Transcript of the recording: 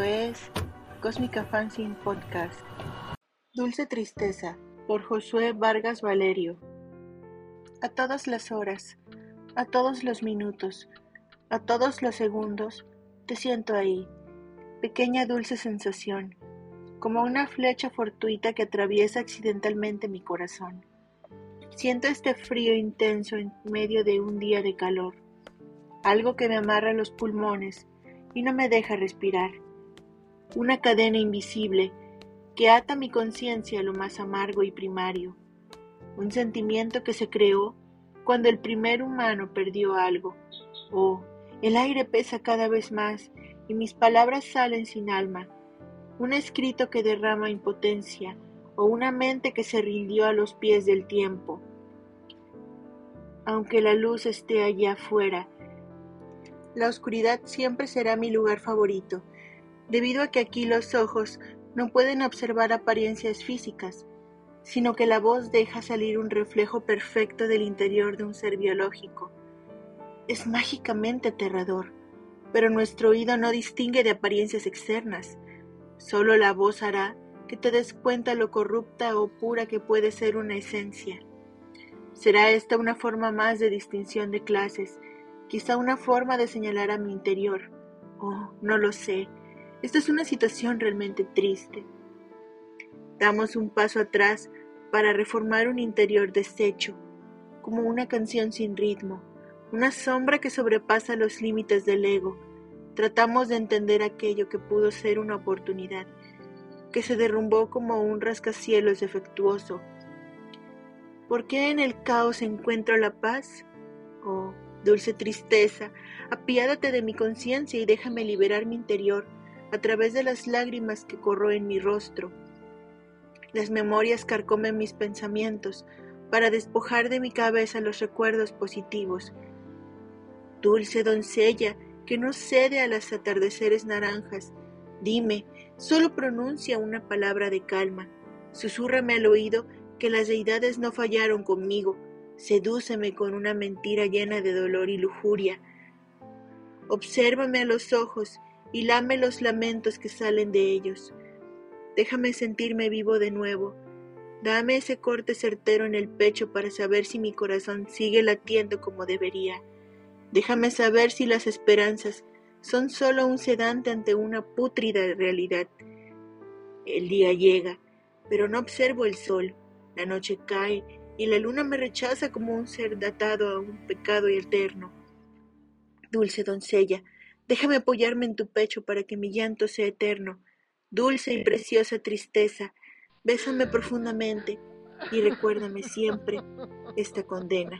Es Cósmica Fanzine Podcast. Dulce Tristeza por Josué Vargas Valerio. A todas las horas, a todos los minutos, a todos los segundos, te siento ahí, pequeña dulce sensación, como una flecha fortuita que atraviesa accidentalmente mi corazón. Siento este frío intenso en medio de un día de calor, algo que me amarra los pulmones y no me deja respirar. Una cadena invisible que ata mi conciencia a lo más amargo y primario. Un sentimiento que se creó cuando el primer humano perdió algo. Oh, el aire pesa cada vez más y mis palabras salen sin alma. Un escrito que derrama impotencia o una mente que se rindió a los pies del tiempo. Aunque la luz esté allá afuera la oscuridad siempre será mi lugar favorito, debido a que aquí los ojos no pueden observar apariencias físicas, sino que la voz deja salir un reflejo perfecto del interior de un ser biológico. Es mágicamente aterrador, pero nuestro oído no distingue de apariencias externas. Solo la voz hará que te des cuenta lo corrupta o pura que puede ser una esencia. Será esta una forma más de distinción de clases, quizá una forma de señalar a mi interior. Oh, no lo sé. Esta es una situación realmente triste. Damos un paso atrás para reformar un interior deshecho, como una canción sin ritmo, una sombra que sobrepasa los límites del ego. Tratamos de entender aquello que pudo ser una oportunidad, que se derrumbó como un rascacielos defectuoso. ¿Por qué en el caos encuentro la paz? Oh, Dulce tristeza, apiádate de mi conciencia y déjame liberar mi interior a través de las lágrimas que corro en mi rostro. Las memorias carcomen mis pensamientos para despojar de mi cabeza los recuerdos positivos. Dulce doncella que no cede a los atardeceres naranjas, dime, solo pronuncia una palabra de calma, susúrrame al oído que las deidades no fallaron conmigo, Sedúceme con una mentira llena de dolor y lujuria. Obsérvame a los ojos y lame los lamentos que salen de ellos. Déjame sentirme vivo de nuevo. Dame ese corte certero en el pecho para saber si mi corazón sigue latiendo como debería. Déjame saber si las esperanzas son solo un sedante ante una pútrida realidad. El día llega, pero no observo el sol. La noche cae y la luna me rechaza como un ser datado a un pecado eterno. Dulce doncella, déjame apoyarme en tu pecho para que mi llanto sea eterno. Dulce y preciosa tristeza, bésame profundamente y recuérdame siempre esta condena.